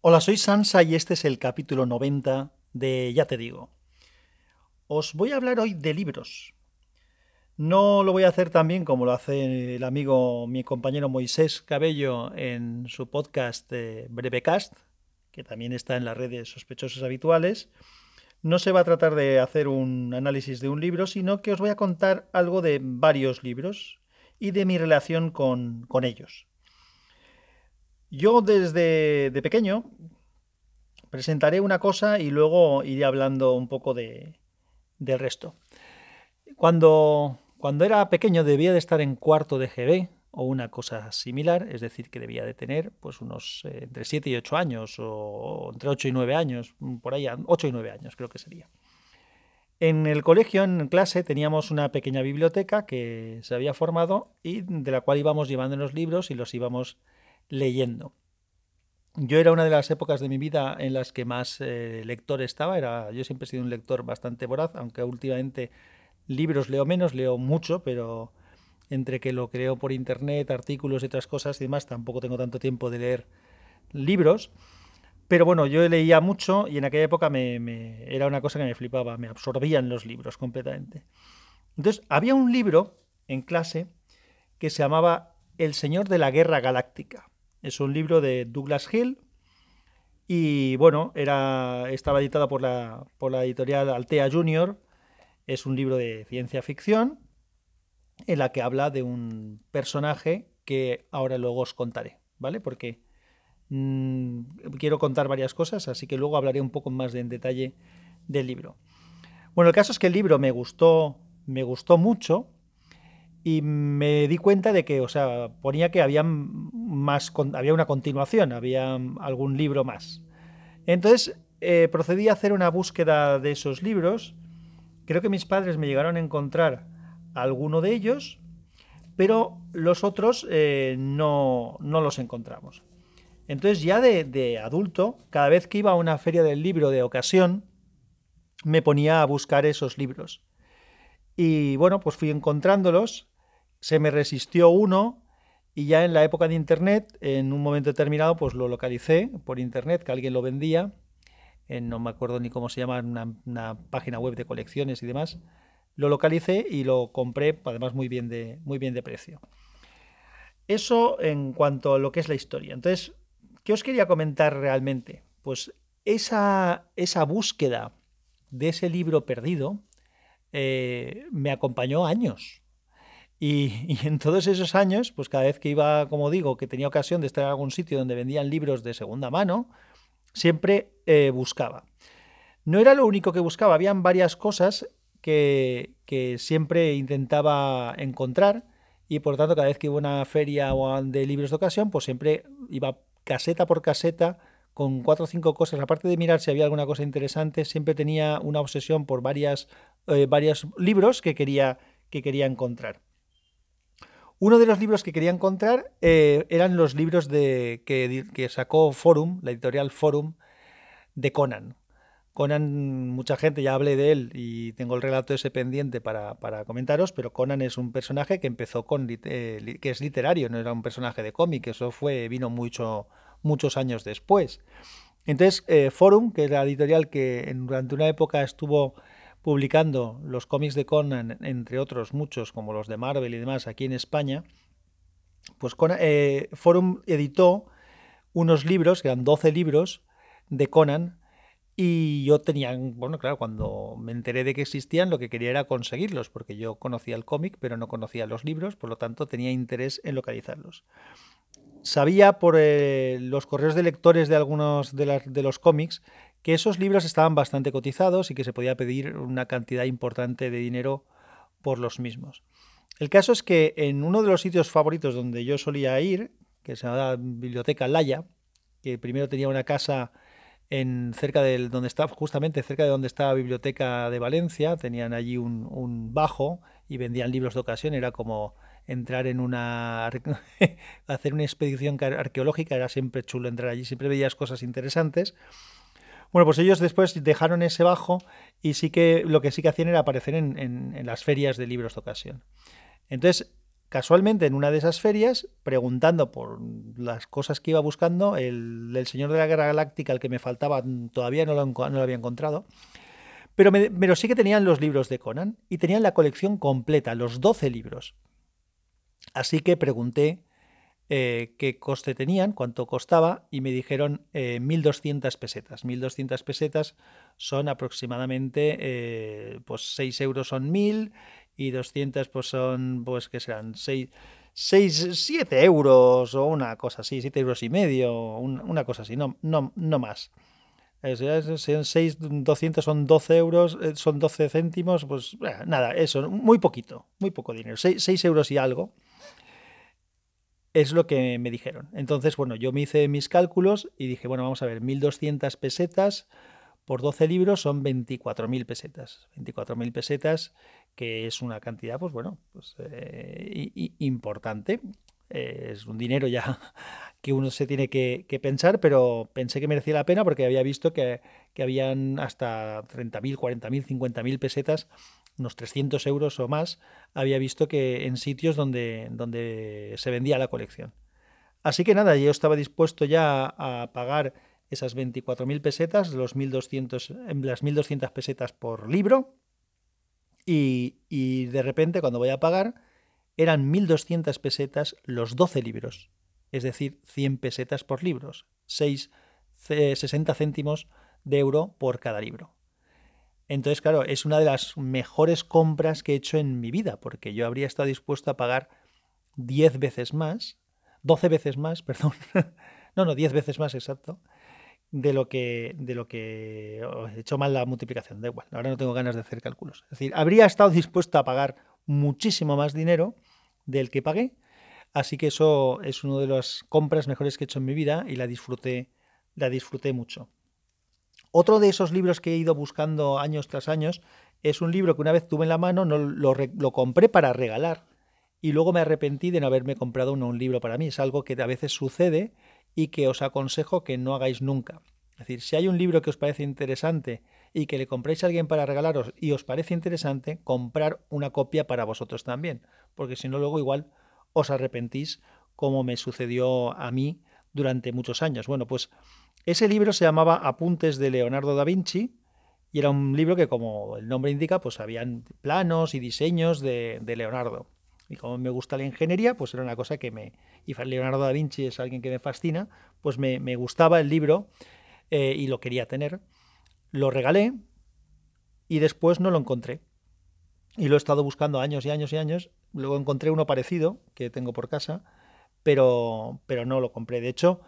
Hola, soy Sansa y este es el capítulo 90 de Ya te digo. Os voy a hablar hoy de libros. No lo voy a hacer tan bien como lo hace el amigo, mi compañero Moisés Cabello en su podcast Brevecast, que también está en las redes sospechosos habituales. No se va a tratar de hacer un análisis de un libro, sino que os voy a contar algo de varios libros y de mi relación con, con ellos. Yo desde de pequeño presentaré una cosa y luego iré hablando un poco de, del resto. Cuando, cuando era pequeño debía de estar en cuarto de GB o una cosa similar, es decir, que debía de tener pues unos eh, entre 7 y 8 años o, entre 8 y 9 años, por ahí 8 y 9 años creo que sería. En el colegio, en clase, teníamos una pequeña biblioteca que se había formado y de la cual íbamos llevando los libros y los íbamos leyendo. Yo era una de las épocas de mi vida en las que más eh, lector estaba. Era, yo siempre he sido un lector bastante voraz, aunque últimamente libros leo menos, leo mucho, pero entre que lo creo por internet, artículos y otras cosas y demás, tampoco tengo tanto tiempo de leer libros. Pero bueno, yo leía mucho y en aquella época me, era una cosa que me flipaba, me absorbían los libros completamente. Entonces, había un libro en clase que se llamaba El Señor de la Guerra Galáctica. Es un libro de Douglas Hill y bueno, era, estaba editado por la, por la editorial Altea Junior. Es un libro de ciencia ficción en la que habla de un personaje que ahora luego os contaré, ¿vale? Porque mm, quiero contar varias cosas, así que luego hablaré un poco más en detalle del libro. Bueno, el caso es que el libro me gustó, me gustó mucho y me di cuenta de que, o sea, ponía que había más, había una continuación, había algún libro más. Entonces eh, procedí a hacer una búsqueda de esos libros. Creo que mis padres me llegaron a encontrar alguno de ellos, pero los otros eh, no, no, los encontramos. Entonces ya de, de adulto, cada vez que iba a una feria del libro de ocasión, me ponía a buscar esos libros. Y bueno, pues fui encontrándolos, se me resistió uno y ya en la época de Internet, en un momento determinado, pues lo localicé por Internet, que alguien lo vendía, en, no me acuerdo ni cómo se llama, una, una página web de colecciones y demás, lo localicé y lo compré, además muy bien de, muy bien de precio. Eso en cuanto a lo que es la historia. Entonces, ¿qué os quería comentar realmente? Pues esa, esa búsqueda de ese libro perdido, eh, me acompañó años. Y, en todos esos años, pues cada vez que iba, como digo, que tenía ocasión de estar en algún sitio donde vendían libros de segunda mano, siempre eh, buscaba. No era lo único que buscaba, habían varias cosas que, que, siempre intentaba encontrar y por tanto cada vez que iba a una feria de libros de ocasión, pues siempre iba caseta por caseta con cuatro o cinco cosas, aparte de mirar si había alguna cosa interesante, siempre tenía una obsesión por varias, eh, varios libros que quería, que quería encontrar. Uno de los libros que quería encontrar eh, eran los libros de, que, que, sacó Forum, la editorial Forum, de Conan. Conan, mucha gente ya hablé de él y tengo el relato ese pendiente para, para comentaros, pero Conan es un personaje que empezó con, eh, que es literario, no era un personaje de cómic, eso fue, vino mucho, muchos años después. Entonces, eh, Forum, que es la editorial que durante una época estuvo publicando los cómics de Conan, entre otros muchos, como los de Marvel y demás, aquí en España, pues eh, Forum editó unos libros, que eran 12 libros, de Conan, y yo tenía, bueno, claro, cuando me enteré de que existían, lo que quería era conseguirlos, porque yo conocía el cómic, pero no conocía los libros, por lo tanto tenía interés en localizarlos sabía por eh, los correos de lectores de algunos de, los cómics que esos libros estaban bastante cotizados y que se podía pedir una cantidad importante de dinero por los mismos. El caso es que en uno de los sitios favoritos donde yo solía ir, que se llama Biblioteca Laya, que primero tenía una casa en cerca de donde estaba, justamente cerca de donde estaba la biblioteca de Valencia, tenían allí un, un bajo y vendían libros de ocasión, era como entrar en una hacer una expedición arqueológica, era siempre chulo entrar allí, siempre veías cosas interesantes. Bueno, pues ellos después dejaron ese bajo y sí que lo que sí que hacían era aparecer en, en, las ferias de libros de ocasión. Entonces, casualmente en una de esas ferias, preguntando por las cosas que iba buscando, el, Señor de la Guerra Galáctica, el que me faltaba, todavía no lo, no lo había encontrado. Pero, pero, sí que tenían los libros de Conan y tenían la colección completa, los 12 libros. Así que pregunté eh, qué coste tenían, cuánto costaba, y me dijeron 1.200 eh, pesetas. 1.200 pesetas son aproximadamente, eh, pues 6 euros son 1.000 y 200 pues son, pues que serán 6, 6, 7 euros o una cosa así, 7 euros y medio, una cosa así, no, no, no más. 6, 200 son 12 euros, son 12 céntimos, pues nada, eso, muy poquito, muy poco dinero, 6, 6 euros y algo es lo que me dijeron. Entonces, bueno, yo me hice mis cálculos y dije, bueno, vamos a ver, 1.200 pesetas por 12 libros son 24.000 pesetas. 24.000 pesetas, que es una cantidad, pues bueno, pues, eh, importante. Eh, es un dinero ya que uno se tiene que, pensar, pero pensé que merecía la pena porque había visto que, que habían hasta 30.000, 40.000, 50.000 pesetas unos 300 euros o más, había visto que en sitios donde, donde se vendía la colección. Así que nada, yo estaba dispuesto ya a pagar esas 24.000 pesetas, los 1200, las 1.200 pesetas por libro, y, y, de repente cuando voy a pagar eran 1.200 pesetas los 12 libros, es decir, 100 pesetas por libros, 6, 60 céntimos de euro por cada libro. Entonces, claro, es una de las mejores compras que he hecho en mi vida, porque yo habría estado dispuesto a pagar 10 veces más, 12 veces más, perdón, no, no, 10 veces más exacto, de lo que, de lo que oh, he hecho mal la multiplicación, da igual, ahora no tengo ganas de hacer cálculos. Es decir, habría estado dispuesto a pagar muchísimo más dinero del que pagué, así que eso es una de las compras mejores que he hecho en mi vida y la disfruté, la disfruté mucho. Otro de esos libros que he ido buscando años tras años es un libro que una vez tuve en la mano, no, lo, compré para regalar y luego me arrepentí de no haberme comprado un libro para mí. Es algo que a veces sucede y que os aconsejo que no hagáis nunca. Es decir, si hay un libro que os parece interesante y que le compréis a alguien para regalaros y os parece interesante, comprar una copia para vosotros también, porque si no luego igual os arrepentís como me sucedió a mí durante muchos años. Bueno, pues ese libro se llamaba Apuntes de Leonardo da Vinci y era un libro que, como el nombre indica, pues habían planos y diseños de, Leonardo. Y como me gusta la ingeniería, pues era una cosa que me... Y Leonardo da Vinci es alguien que me fascina, pues me, gustaba el libro eh, y lo quería tener. Lo regalé y después no lo encontré. Y lo he estado buscando años y años y años. Luego encontré uno parecido que tengo por casa pero, pero no lo compré. De hecho,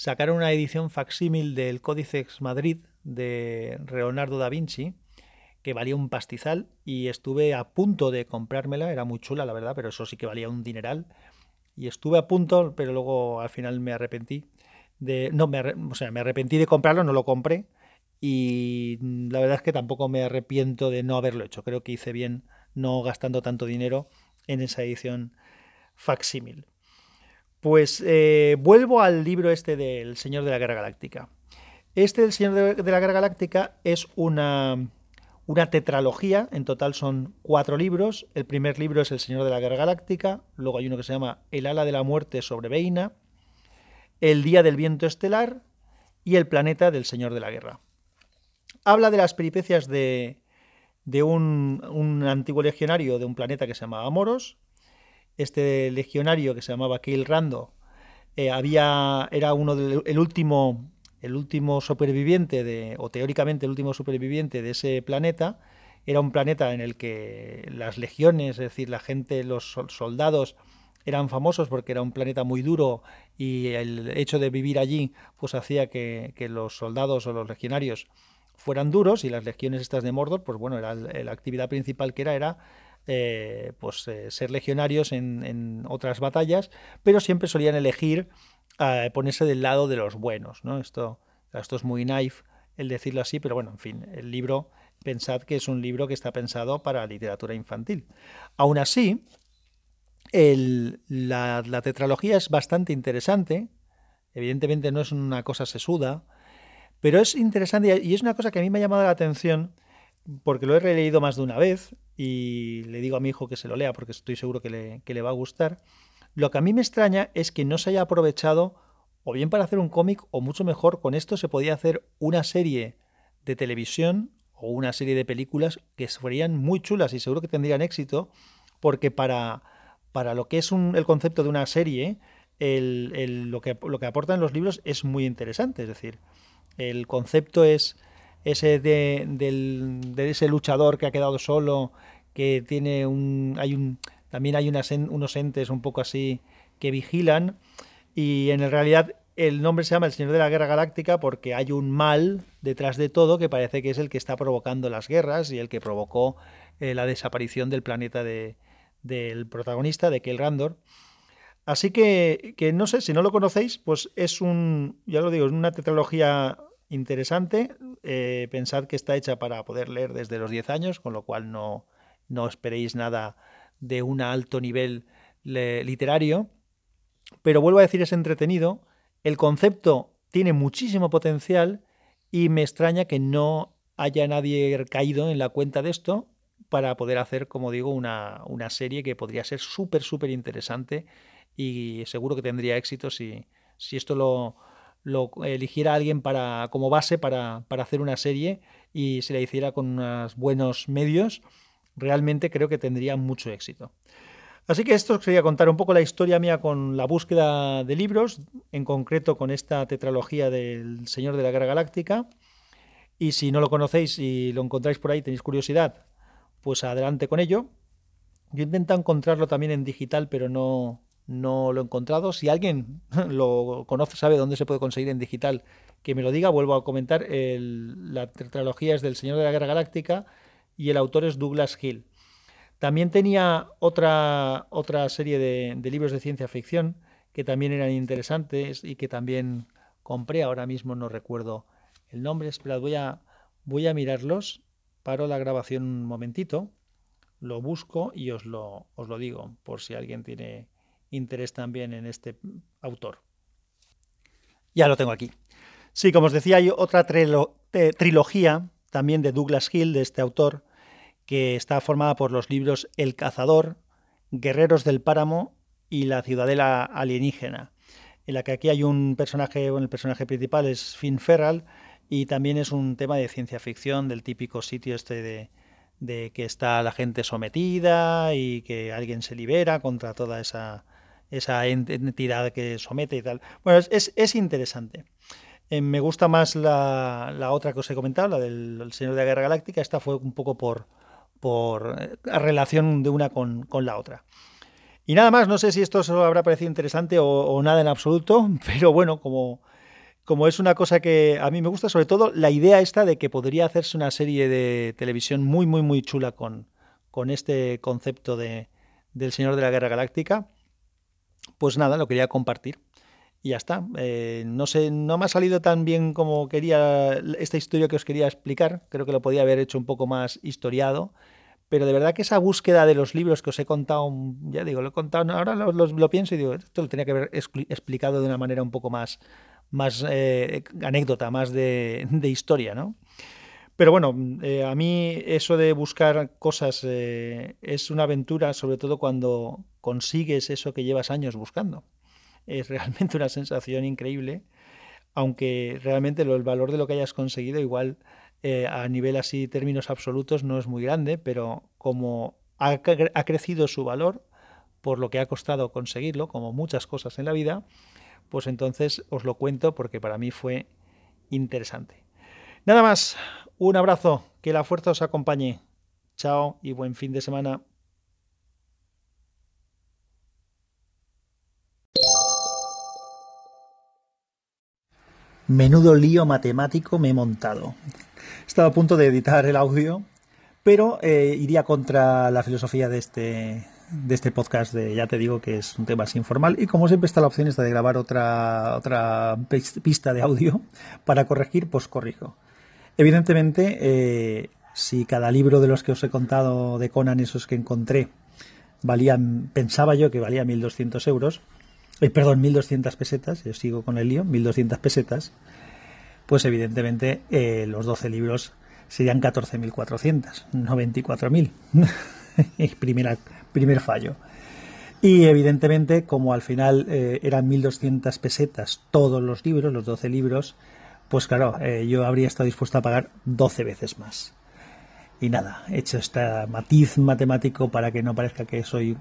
sacaron una edición facsímil del Códicex Madrid de Leonardo da Vinci, que valía un pastizal, y estuve a punto de comprármela, era muy chula, la verdad, pero eso sí que valía un dineral. Y estuve a punto, pero luego al final me arrepentí. De, no, me, o sea, me arrepentí de comprarlo, no lo compré. Y la verdad es que tampoco me arrepiento de no haberlo hecho. Creo que hice bien no gastando tanto dinero en esa edición facsímil. Pues eh, vuelvo al libro este del Señor de la Guerra Galáctica. Este del Señor de, la Guerra Galáctica es una, una tetralogía, en total son cuatro libros. El primer libro es El Señor de la Guerra Galáctica, luego hay uno que se llama El ala de la muerte sobre Veina, El día del viento estelar y El planeta del Señor de la Guerra. Habla de las peripecias de, de un, un antiguo legionario de un planeta que se llamaba Moros, este legionario que se llamaba Keil Rando eh, había, era uno del el último, el último superviviente, de, o teóricamente el último superviviente de ese planeta. Era un planeta en el que las legiones, es decir, la gente, los soldados, eran famosos porque era un planeta muy duro y el hecho de vivir allí pues hacía que, los soldados o los legionarios fueran duros y las legiones estas de Mordor, pues bueno, era la actividad principal que era era eh, pues, eh, ser legionarios en, otras batallas, pero siempre solían elegir eh, ponerse del lado de los buenos. ¿no? Esto, esto es muy naif el decirlo así, pero bueno, en fin, el libro, pensad que es un libro que está pensado para literatura infantil. Aún así, la, la tetralogía es bastante interesante, evidentemente no es una cosa sesuda, pero es interesante y es una cosa que a mí me ha llamado la atención porque lo he releído más de una vez y le digo a mi hijo que se lo lea porque estoy seguro que le, va a gustar. Lo que a mí me extraña es que no se haya aprovechado o bien para hacer un cómic o mucho mejor con esto se podía hacer una serie de televisión o una serie de películas que serían muy chulas y seguro que tendrían éxito porque para, para lo que es el concepto de una serie, lo, que, lo que aportan los libros es muy interesante. Es decir, el concepto es ese de, ese luchador que ha quedado solo, que tiene un. hay un. también hay unos entes un poco así que vigilan. Y en realidad el nombre se llama El Señor de la Guerra Galáctica porque hay un mal detrás de todo que parece que es el que está provocando las guerras y el que provocó eh, la desaparición del planeta de, del protagonista, de Kel Randor. Así que, que, no sé, si no lo conocéis, pues es un, ya lo digo, es una tetralogía interesante. Eh, pensad que está hecha para poder leer desde los 10 años, con lo cual no, no esperéis nada de un alto nivel literario. Pero vuelvo a decir, es entretenido. El concepto tiene muchísimo potencial y me extraña que no haya nadie caído en la cuenta de esto para poder hacer, como digo, una, una serie que podría ser súper, súper interesante y seguro que tendría éxito si, si esto lo, lo eligiera alguien para, como base para, para, hacer una serie y se la hiciera con unos buenos medios, realmente creo que tendría mucho éxito. Así que esto quería contar un poco la historia mía con la búsqueda de libros, en concreto con esta tetralogía del Señor de la Guerra Galáctica. Y si no lo conocéis y lo encontráis por ahí, tenéis curiosidad, pues adelante con ello. Yo intento encontrarlo también en digital, pero no, no lo he encontrado. Si alguien lo conoce, sabe dónde se puede conseguir en digital, que me lo diga. Vuelvo a comentar, la tetralogía es del Señor de la Guerra Galáctica y el autor es Douglas Hill. También tenía otra, otra serie de, libros de ciencia ficción que también eran interesantes y que también compré. Ahora mismo no recuerdo el nombre. Esperad, voy a, voy a mirarlos paro la grabación un momentito, lo busco y os lo, os lo digo, por si alguien tiene interés también en este autor. Ya lo tengo aquí. Sí, como os decía, hay otra trilogía también de Douglas Hill, de este autor, que está formada por los libros El cazador, Guerreros del Páramo y La ciudadela alienígena, en la que aquí hay un personaje, el personaje principal es Finn Ferral, y también es un tema de ciencia ficción, del típico sitio este de, que está la gente sometida y que alguien se libera contra toda esa, esa entidad que somete y tal. Bueno, es, interesante. Eh, me gusta más la, otra que os he comentado, la del Señor de la Guerra Galáctica. Esta fue un poco por, por eh, relación de una con, la otra. Y nada más, no sé si esto os habrá parecido interesante o, nada en absoluto, pero bueno, como, como es una cosa que a mí me gusta, sobre todo la idea esta de que podría hacerse una serie de televisión muy, muy, muy chula con, con este concepto de, del Señor de la Guerra Galáctica, pues nada, lo quería compartir. Y ya está. Eh, no sé, no me ha salido tan bien como quería esta historia que os quería explicar. Creo que lo podía haber hecho un poco más historiado. Pero de verdad que esa búsqueda de los libros que os he contado, ya digo, lo he contado, ahora lo, lo pienso y digo, esto lo tenía que haber explicado de una manera un poco más, más eh, anécdota, más de, historia, ¿no? Pero bueno, eh, a mí eso de buscar cosas es una aventura, sobre todo cuando consigues eso que llevas años buscando. Es realmente una sensación increíble, aunque realmente el valor de lo que hayas conseguido igual a nivel así términos absolutos no es muy grande, pero como ha, ha crecido su valor por lo que ha costado conseguirlo, como muchas cosas en la vida, pues entonces os lo cuento porque para mí fue interesante. Nada más, un abrazo, que la fuerza os acompañe. Chao y buen fin de semana. Menudo lío matemático me he montado. Estaba a punto de editar el audio, pero eh, iría contra la filosofía de este, de este podcast de ya te digo que es un tema así informal y como siempre está la opción esta de grabar otra otra pista de audio para corregir pues corrijo evidentemente eh, si cada libro de los que os he contado de Conan esos que encontré valían pensaba yo que valía 1200 euros eh, perdón 1200 pesetas yo sigo con el lío 1200 pesetas pues evidentemente eh, los 12 libros serían 14.400, no 24.000. Primera, primer fallo. Y evidentemente, como al final eh, eran 1.200 pesetas todos los libros, los 12 libros, pues claro, eh, yo habría estado dispuesto a pagar 12 veces más. Y nada, he hecho este matiz matemático para que no parezca que soy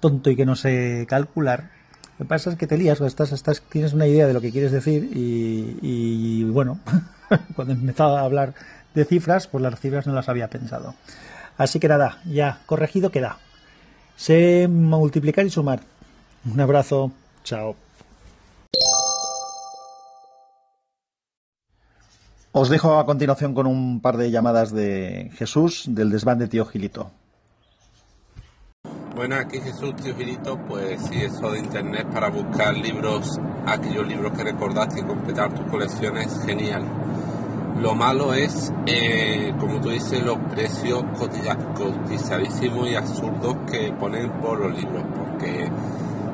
tonto y que no sé calcular. Lo que pasa es que te lías, estás, estás, tienes una idea de lo que quieres decir y, bueno, cuando empezaba a hablar de cifras, pues las cifras no las había pensado. Así que nada, ya corregido queda. Sé multiplicar y sumar. Un abrazo, chao. Os dejo a continuación con un par de llamadas de Jesús del desván de Tío Gilito. Bueno, aquí Jesús, tío Gilito, pues sí, eso de internet para buscar libros, aquellos libros que recordaste y completar tus colecciones, genial. Lo malo es, eh, como tú dices, los precios cotizadísimos y absurdos que ponen por los libros, porque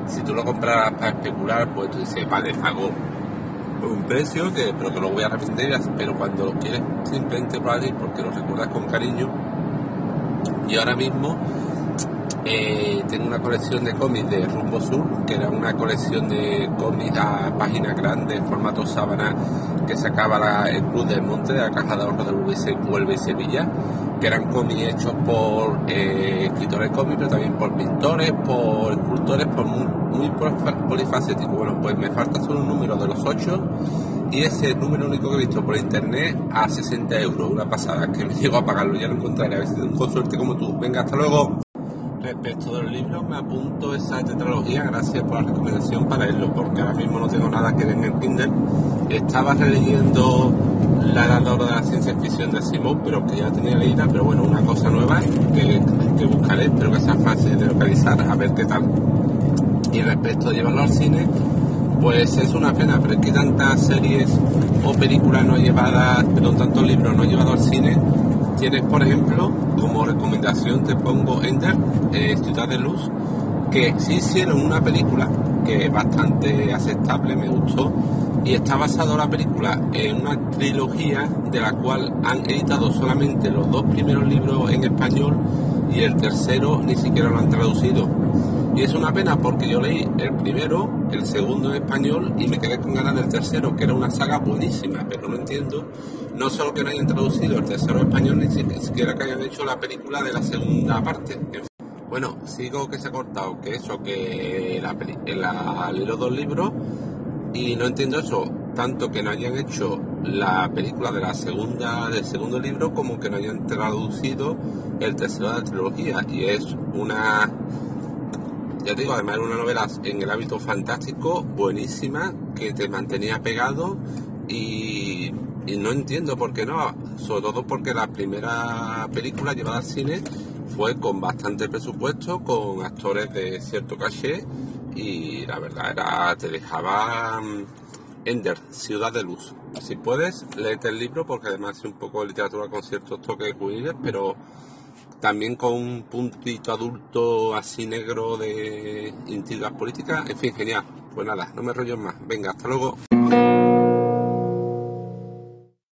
si tú lo compras para especular, pues tú dices, vale, pago un precio, que, pero que lo voy a arrepentir, pero cuando lo quieres simplemente para porque lo recuerdas con cariño, y ahora mismo eh, tengo una colección de cómics de Rumbo Sur, que era una colección de cómics a página grande, formato sábana, que sacaba el Club del Monte de la Caja de Ahorro de Huelva y Sevilla, que eran cómics hechos por eh, escritores cómics, pero también por pintores, por escultores, por muy, muy polifacéticos. Bueno, pues me falta solo un número de los ocho y ese número único que he visto por internet a 60 euros, una pasada, que me llegó a pagarlo, ya lo encontraré, a ver si tengo suerte como tú. Venga, hasta luego. Respecto del libro, me apunto esa tetralogía, gracias por la recomendación para leerlo, porque ahora mismo no tengo nada que ver en el Kindle. Estaba releyendo La Edad de la Ciencia Ficción de Simón, pero que ya tenía leída, pero bueno, una cosa nueva que, que buscaré, espero que sea fácil de localizar, a ver qué tal. Y respecto de llevarlo al cine, pues es una pena, pero es que tantas series o películas no llevadas, pero tantos libros no llevados al cine, Tienes, por ejemplo, como recomendación te pongo Ender, eh, Ciudad de Luz, que sí hicieron una película que es bastante aceptable, me gustó, y está basada la película en una trilogía de la cual han editado solamente los dos primeros libros en español y el tercero ni siquiera lo han traducido. Y es una pena porque yo leí el primero, el segundo en español y me quedé con ganas del tercero, que era una saga buenísima, pero no entiendo, no solo que no hayan traducido el en español, ni siquiera que hayan hecho la película de la segunda parte. Bueno, sigo que se ha cortado, que eso, que la, la, los dos libros y no entiendo eso, tanto que no hayan hecho la película de la segunda del segundo libro como que no hayan traducido el tercero de la trilogía y es una ya te digo, además era una novela en el hábito fantástico, buenísima, que te mantenía pegado y, no entiendo por qué no, sobre todo porque la primera película llevada al cine fue con bastante presupuesto, con actores de cierto caché y la verdad era, te dejaba mm, Ender, Ciudad de Luz. Si puedes, léete el libro porque además es un poco de literatura con ciertos toques juveniles, pero también con un puntito adulto así negro de intrigas políticas, en fin, genial. Pues nada, no me rollo más. Venga, hasta luego.